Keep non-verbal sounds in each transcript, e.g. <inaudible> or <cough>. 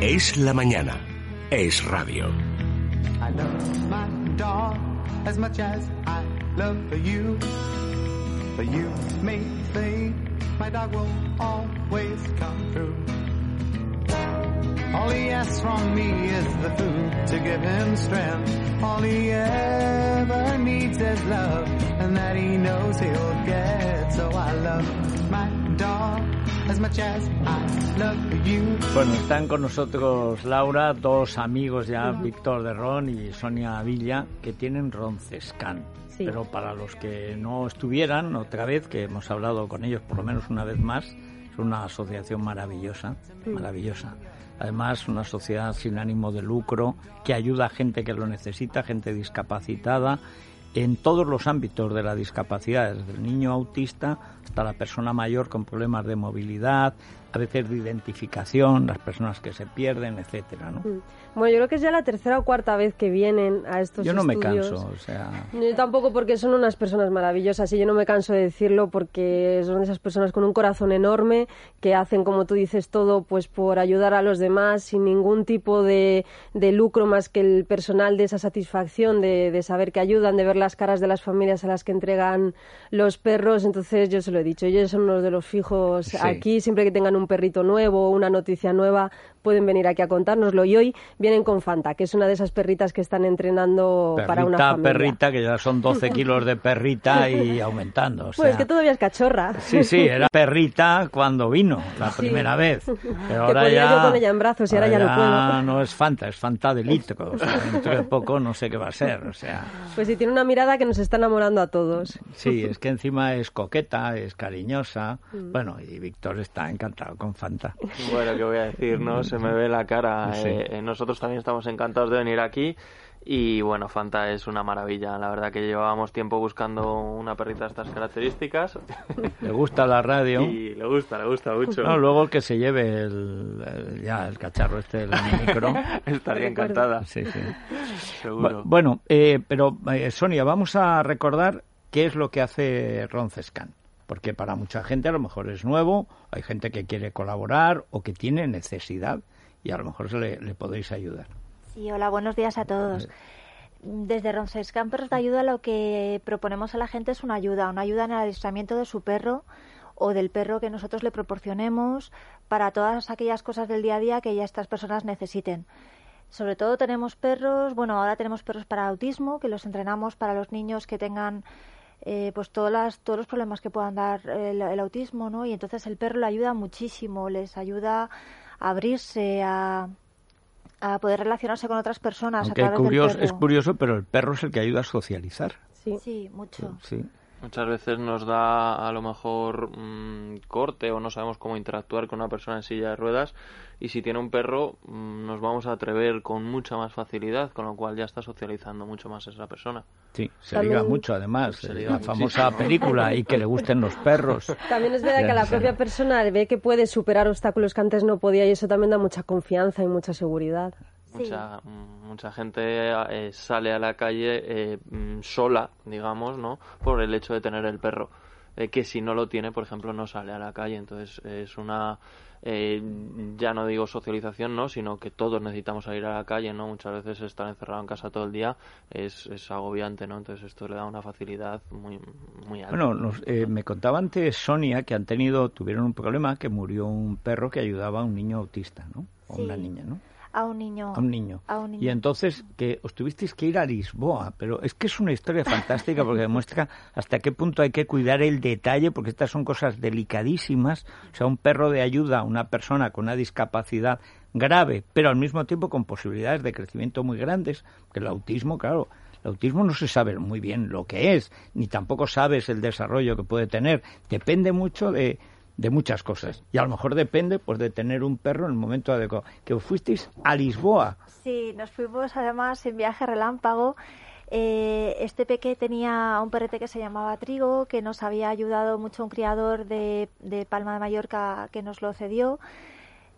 Es la mañana. Es radio. I love my dog as much as I love you. But you may my dog will always come through. All he asks from me is the food to give him strength. All he ever needs is love, and that he knows he'll get. So I love my Bueno, están con nosotros Laura, dos amigos ya, Víctor de Ron y Sonia Villa, que tienen Roncescan. Sí. Pero para los que no estuvieran, otra vez, que hemos hablado con ellos por lo menos una vez más, es una asociación maravillosa, maravillosa. Además, una sociedad sin ánimo de lucro que ayuda a gente que lo necesita, gente discapacitada, en todos los ámbitos de la discapacidad, desde el niño autista hasta la persona mayor con problemas de movilidad, a veces de identificación, las personas que se pierden, etcétera, ¿no? Bueno, yo creo que es ya la tercera o cuarta vez que vienen a estos Yo no me estudios. canso, o sea, Yo tampoco porque son unas personas maravillosas y yo no me canso de decirlo porque son esas personas con un corazón enorme que hacen, como tú dices, todo pues por ayudar a los demás sin ningún tipo de, de lucro más que el personal de esa satisfacción de, de saber que ayudan, de ver las caras de las familias a las que entregan los perros. Entonces yo se lo he dicho, ellos son uno de los fijos Sí. aquí, siempre que tengan un perrito nuevo una noticia nueva pueden venir aquí a contárnoslo y hoy vienen con Fanta, que es una de esas perritas que están entrenando para una perrita, familia. perrita, que ya son 12 <laughs> kilos de perrita y aumentando. O Pues sea, que todavía es cachorra. Sí, sí, <laughs> era perrita cuando vino la Sí. primera vez. <laughs> Pero ahora ya, yo con ella en brazos y ahora ya no puedo. no es Fanta, es Fanta de litro. O sea, dentro de poco no sé qué va a ser. O sea, Pues sí, tiene una mirada que nos está enamorando a todos. sí, es que encima es coqueta, es cariñosa. Mm. Bueno, y Víctor está encantado con Fanta. Bueno, ¿qué voy a decir? Se me ve la cara. <laughs> Sí. Eh, nosotros también estamos encantados de venir aquí. Y bueno, Fanta es una maravilla. La verdad que llevábamos tiempo buscando una perrita de estas características. <laughs> Le gusta la radio. Y le gusta, le gusta mucho. No, luego el que se lleve el, el- ya el cacharro este del <laughs> micro. Estaría encantada, Sí, sí. seguro. Bu- Bueno, eh, pero eh, Sonia, vamos a recordar qué es lo que hace Roncescan. Porque para mucha gente a lo mejor es nuevo, hay gente que quiere colaborar o que tiene necesidad y a lo mejor se le, le podéis ayudar. Sí, hola, buenos días a todos. Desde Ronces de Ayuda lo que proponemos a la gente es una ayuda, una ayuda en el adiestramiento de su perro o del perro que nosotros le proporcionemos para todas aquellas cosas del día a día que ya estas personas necesiten. Sobre todo tenemos perros, bueno, ahora tenemos perros para autismo, que los entrenamos para los niños que tengan eh, pues todas las, todos los problemas que puedan dar el, el autismo, ¿no? Y entonces el perro le ayuda muchísimo, les ayuda a abrirse, a, a poder relacionarse con otras personas Aunque a través curioso, del es curioso, pero el perro es el que ayuda a socializar. Sí. Sí, mucho. Sí. Muchas veces nos da a lo mejor mm, corte o no sabemos cómo interactuar con una persona en silla de ruedas y si tiene un perro mm, nos vamos a atrever con mucha más facilidad, con lo cual ya está socializando mucho más esa persona. Sí, se También- liga mucho además. Se eh, liga la muchísimo. famosa película y que le gusten los perros. También es verdad que la propia persona ve que puede superar obstáculos que antes no podía y eso también da mucha confianza y mucha seguridad. Mucha, mm, mucha gente eh, sale a la calle eh, mm, sola, digamos, ¿no? Por el hecho de tener el perro. Eh, que si no lo tiene, por ejemplo, no sale a la calle. Entonces es una, eh, ya no digo socialización, ¿no? Sino que todos necesitamos salir a la calle, ¿no? Muchas veces estar encerrado en casa todo el día es, es agobiante, ¿no? Entonces esto le da una facilidad muy, muy alta. Bueno, nos- eh, me contaba antes Sonia que han tenido, tuvieron un problema que murió un perro que ayudaba a un niño autista, ¿no? O Sí. una niña, ¿no? A un niño. A un niño. A un niño. Y entonces que os tuvisteis que ir a Lisboa, pero es que es una historia fantástica porque demuestra hasta qué punto hay que cuidar el detalle, porque estas son cosas delicadísimas. O sea, un perro de ayuda a una persona con una discapacidad grave, pero al mismo tiempo con posibilidades de crecimiento muy grandes, que el autismo, claro, el autismo no se sabe muy bien lo que es, ni tampoco sabes el desarrollo que puede tener. Depende mucho de, de muchas cosas. Y a lo mejor depende pues de tener un perro en el momento adecuado. Que os fuisteis a Lisboa. Sí, nos fuimos además en viaje relámpago. Eh, este peque tenía un perrete que se llamaba Trigo, que nos había ayudado mucho un criador de, de Palma de Mallorca que nos lo cedió.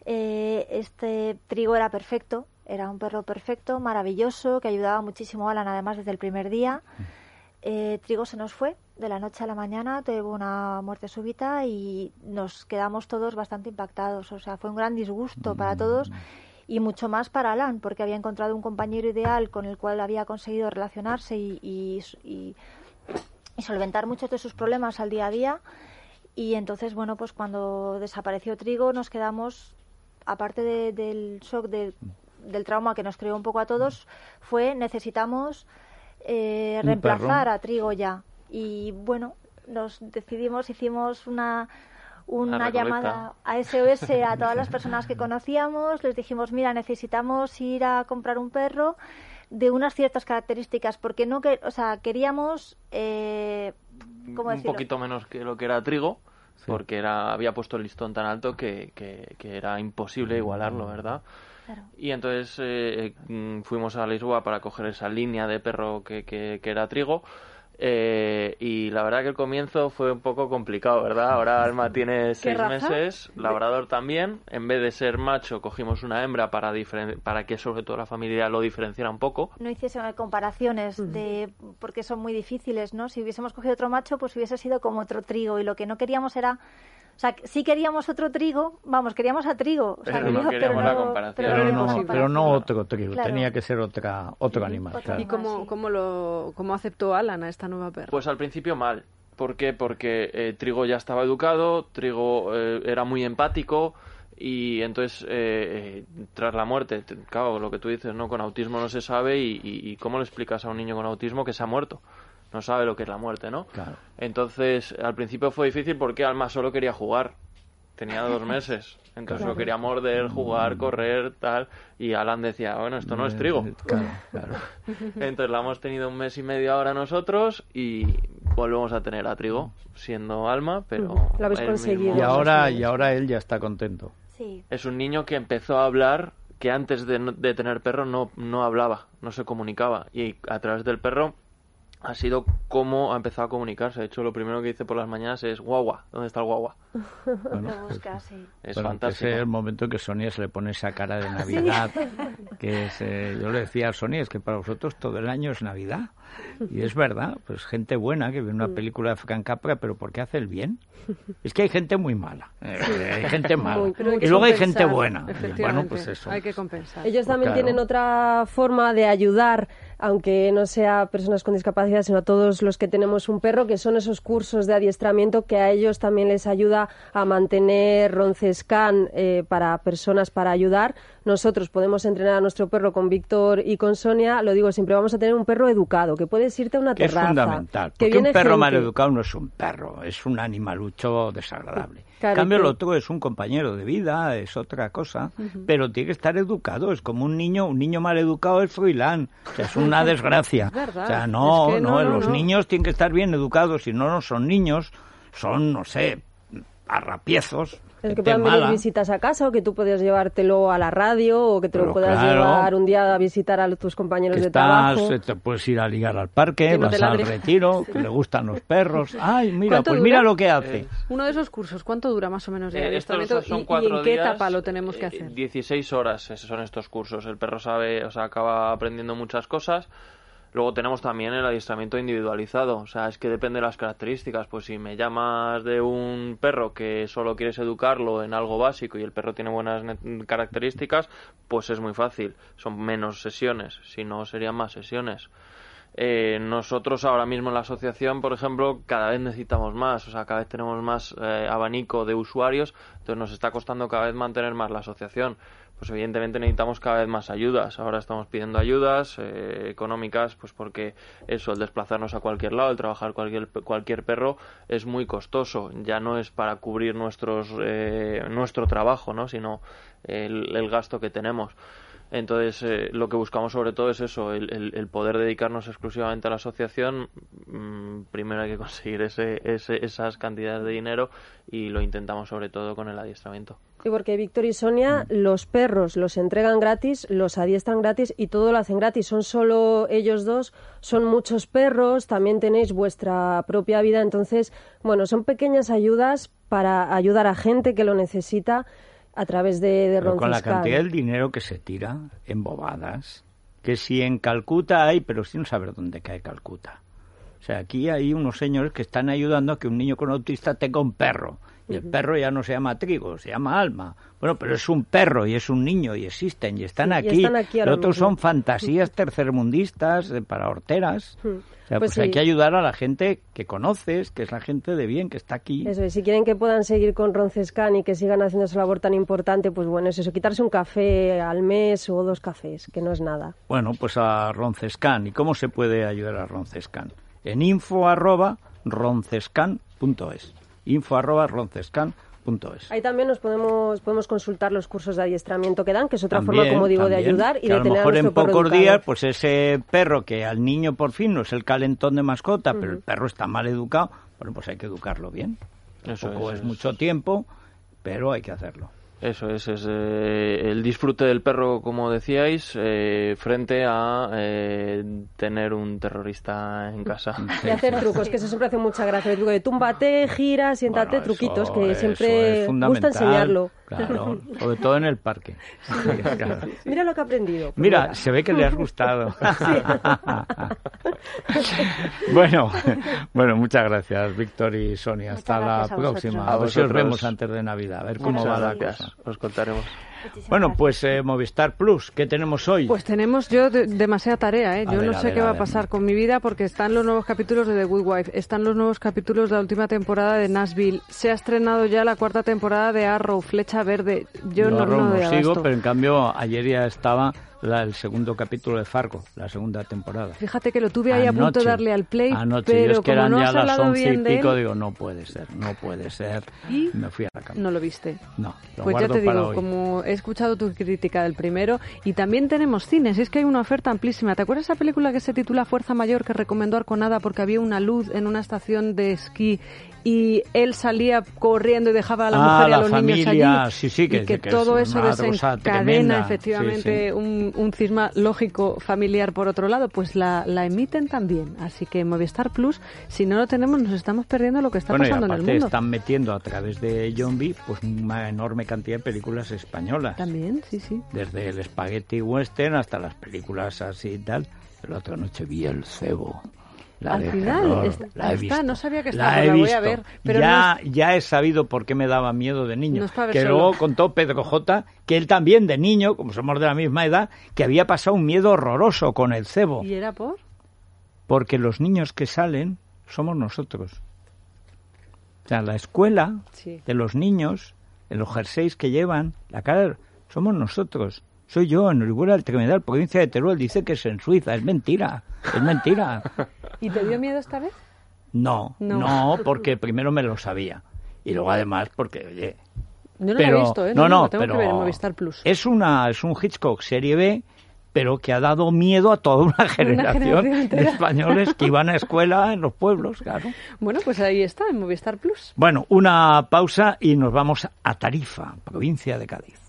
Eh, este Trigo era perfecto, era un perro perfecto, maravilloso, que ayudaba muchísimo a Alan además desde el primer día. Eh, Trigo se nos fue de la noche a la mañana, tuvo una muerte súbita y nos quedamos todos bastante impactados. O sea, fue un gran disgusto para todos y mucho más para Alan, porque había encontrado un compañero ideal con el cual había conseguido relacionarse y, y, y, solventar muchos de sus problemas al día a día. Y entonces, bueno, pues cuando desapareció Trigo nos quedamos, aparte del shock del trauma que nos creó un poco a todos, fue necesitamos eh, reemplazar a Trigo ya. Y bueno, nos decidimos, hicimos una una llamada a SOS a todas las personas que conocíamos, les dijimos, mira, necesitamos ir a comprar un perro de unas ciertas características, porque no que, o sea, queríamos eh, ¿cómo un poquito menos que lo que era trigo, porque era había puesto el listón tan alto que, que, era imposible igualarlo, ¿verdad? Y entonces eh, mm, fuimos a Lisboa para coger esa línea de perro que, que, que era trigo eh, y la verdad que el comienzo fue un poco complicado, ¿verdad? Ahora Alma <laughs> tiene seis meses, labrador también. En vez de ser macho, cogimos una hembra para, para que sobre todo la familia lo diferenciara un poco. No hiciésemos comparaciones de porque son muy difíciles, ¿no? Si hubiésemos cogido otro macho, pues hubiese sido como otro trigo y lo que no queríamos era o sea, sí queríamos otro trigo, vamos, queríamos a trigo. pero, no queríamos la comparación. Pero, no, otro trigo, tenía que ser otra, otro animal. ¿Y cómo, cómo, lo, cómo aceptó Alan a esta nueva perra? Pues al principio mal. ¿Por qué? Porque eh, Trigo ya estaba educado, Trigo eh, era muy empático y entonces eh, tras la muerte, claro, lo que tú dices, ¿no? Con autismo no se sabe y, y, ¿cómo le explicas a un niño con autismo que se ha muerto? No sabe lo que es la muerte, ¿no? Claro. Entonces, al principio fue difícil porque Alma solo quería jugar. Tenía dos meses. Entonces no quería morder, jugar, correr, tal. Y Alan decía, bueno, esto no es trigo. Claro, claro. <laughs> Entonces la hemos tenido un mes y medio ahora nosotros y volvemos a tener a trigo, siendo Alma, pero... Lo habéis conseguido. Y ahora, y ahora él ya está contento. Sí. Es un niño que empezó a hablar que antes de, de tener perro no, no hablaba, no se comunicaba. Y a través del perro ha sido cómo ha empezado a comunicarse. De hecho, lo primero que dice por las mañanas es guagua. ¿Dónde está el guagua? Bueno, busca, sí. Es fantástico. es el momento en que Sonia se le pone esa cara de Navidad. <laughs> Que es, eh, yo le decía a Sonia, es que para vosotros todo el año es Navidad. Y es verdad, pues gente buena que ve una mm. película de Frank Capra, pero ¿por qué hace el bien? Es que hay gente muy mala. Eh, hay gente mala. y luego hay gente buena. Bueno, pues eso. Hay que compensar. Ellos también tienen otra forma de ayudar aunque no sea personas con discapacidad, sino a todos los que tenemos un perro, que son esos cursos de adiestramiento que a ellos también les ayuda a mantener Roncescan eh, para personas para ayudar. Nosotros podemos entrenar a nuestro perro con Víctor y con Sonia. Lo digo siempre, vamos a tener un perro educado, que puedes irte a una terraza. Es fundamental, porque un perro mal educado no es un perro, es un animalucho desagradable. <laughs> en cambio, el otro es un compañero de vida, es otra cosa, pero tiene que estar educado. Es como un niño, un niño mal educado es Froilán. es una <laughs> desgracia. o sea, no, no, los niños tienen que estar bien educados, si no, no son niños, son, no sé, arrapiezos. Es que puedan venir visitas a casa o que tú puedas llevártelo a la radio o que te lo puedas llevar un día a visitar a tus compañeros de trabajo. Te puedes ir a ligar al parque, vas al retiro, <laughs> que le gustan los perros. Ay, mira, pues mira lo que hace. Uno de esos cursos, ¿cuánto dura más o menos eh, estos son cuatro y, en qué etapa lo tenemos que hacer? 16 horas son estos cursos. El perro sabe, o sea, acaba aprendiendo muchas cosas Luego tenemos también el adiestramiento individualizado, o sea, es que depende de las características. Pues si me llamas de un perro que solo quieres educarlo en algo básico y el perro tiene buenas características, pues es muy fácil. Son menos sesiones, si no serían más sesiones. Eh, nosotros ahora mismo en la asociación, por ejemplo, cada vez necesitamos más, o sea, cada vez tenemos más eh, abanico de usuarios, entonces nos está costando cada vez mantener más la asociación pues evidentemente necesitamos cada vez más ayudas. Ahora estamos pidiendo ayudas eh, económicas, pues porque eso, el desplazarnos a cualquier lado, el trabajar cualquier, cualquier perro es muy costoso. Ya no es para cubrir nuestros, eh, nuestro trabajo, ¿no? sino el, el gasto que tenemos. Entonces, eh, lo que buscamos sobre todo es eso, el, poder dedicarnos exclusivamente a la asociación. Mm, primero hay que conseguir ese, esas cantidades de dinero y lo intentamos sobre todo con el adiestramiento. Y porque Víctor y Sonia, mm. los perros los entregan gratis, los adiestran gratis y todo lo hacen gratis. Son solo ellos dos, son muchos perros, también tenéis vuestra propia vida. Entonces, bueno, son pequeñas ayudas para ayudar a gente que lo necesita a través de, de Con la cantidad del dinero que se tira en bobadas, que si en Calcuta hay, pero sin saber dónde cae Calcuta. O sea, aquí hay unos señores que están ayudando a que un niño con autista tenga un perro. Y el perro ya no se llama trigo, se llama alma. Bueno, pero es un perro y es un niño y existen y están Sí, y aquí. están aquí ahora Los otros son fantasías tercermundistas eh, para horteras. O sea, Pues pues, hay que ayudar a la gente que conoces, que es la gente de bien, que está aquí. Eso es, si quieren que puedan seguir con Roncescan y que sigan haciendo esa labor tan importante, pues bueno, es eso, quitarse un café al mes o dos cafés, que no es nada. Bueno, pues a Roncescan. ¿Y cómo se puede ayudar a Roncescan? En info arroba roncescan.es. Info arroba roncescan.es. Ahí también nos podemos, podemos consultar los cursos de adiestramiento que dan, que es otra También, forma, como digo, de ayudar y de a lo tener mejor a en pocos educado. días, pues ese perro que al niño por fin no es el calentón de mascota, pero el perro está mal educado, bueno, pues hay que educarlo bien. Eso Tampoco es, es, es. mucho tiempo, pero hay que hacerlo. Eso es, es eh, el disfrute del perro, como decíais, eh, frente a eh, tener un terrorista en casa. <laughs> Y hacer trucos, que eso siempre hace mucha gracia. El truco de túmbate, gira, siéntate, Bueno, truquitos, que siempre es gusta enseñarlo. Claro, <laughs> sobre todo en el parque. Claro. Mira lo que he aprendido. Mira, se ve que le has gustado. <laughs> <laughs> bueno, bueno, muchas gracias, Víctor y Sonia. Hasta Muchas la próxima. A A ver si os vosotros. vemos antes de Navidad, a ver cómo Muchas va la gracias. cosa. Os contaremos. Muchísimas Bueno, pues eh, Movistar Plus, ¿qué tenemos hoy? Pues tenemos yo de- demasiada tarea, ¿eh? A Yo ver, no sé ver, qué va a pasar con mi vida porque están los nuevos capítulos de The Good Wife, están los nuevos capítulos de la última temporada de Nashville, se ha estrenado ya la cuarta temporada de Arrow, Flecha Verde. Yo, no, Arrow no no doy sigo, pero en cambio ayer ya estaba la- el segundo capítulo de Fargo, la segunda temporada. Fíjate que lo tuve ahí a punto de darle al play, Anoche, pero yo es que como eran no ya las once y pico, digo, no puede ser, no puede ser. ¿Y? Me fui a la cama. no lo viste. No, lo Pues ya te digo, hoy. como he escuchado tu crítica del primero, y también tenemos cines, es que hay una oferta amplísima. ¿Te acuerdas esa película que se titula Fuerza Mayor que recomendó Arconada porque había una luz en una estación de esquí y él salía corriendo y dejaba a la Ah, mujer y a los niños allí? sí, sí, que- y que, que es todo una eso desencadena efectivamente Sí, sí. Un, un cisma lógico familiar por otro lado, pues la, la emiten también. Así que Movistar Plus, si no lo tenemos, nos estamos perdiendo lo que está bueno, y pasando en el mundo. están metiendo a través de Zombie pues una enorme cantidad de películas españolas. También, sí, sí. Desde el spaghetti western hasta las películas así y tal. La otra noche vi El Cebo. La Al final, terror, está- la he está, visto. no sabía que La estaba, he la voy a ver, pero ya, no ya he sabido por qué me daba miedo de niño. No es que solo. luego contó Pedro J, que él también de niño, como somos de la misma edad, que había pasado un miedo horroroso con el cebo. ¿Y era por? Porque los niños que salen somos nosotros. O sea, la escuela Sí. de los niños, en los jerseys que llevan, la cara, somos nosotros. Soy yo, en Orihuela del Tremedal, provincia de Teruel. Dice que es en Suiza. Es mentira. Es mentira. <laughs> ¿Y te dio miedo esta vez? No, No. no, porque primero me lo sabía. Y luego además porque, oye... Yo no pero, lo he visto, ¿eh? No, no, lo tengo pero que ver en Movistar Plus. Es, una, es un Hitchcock serie B, pero que ha dado miedo a toda una <laughs> generación, generación de españoles que iban a escuela en los pueblos, claro. Bueno, pues ahí está, en Movistar Plus. Bueno, una pausa y nos vamos a Tarifa, provincia de Cádiz.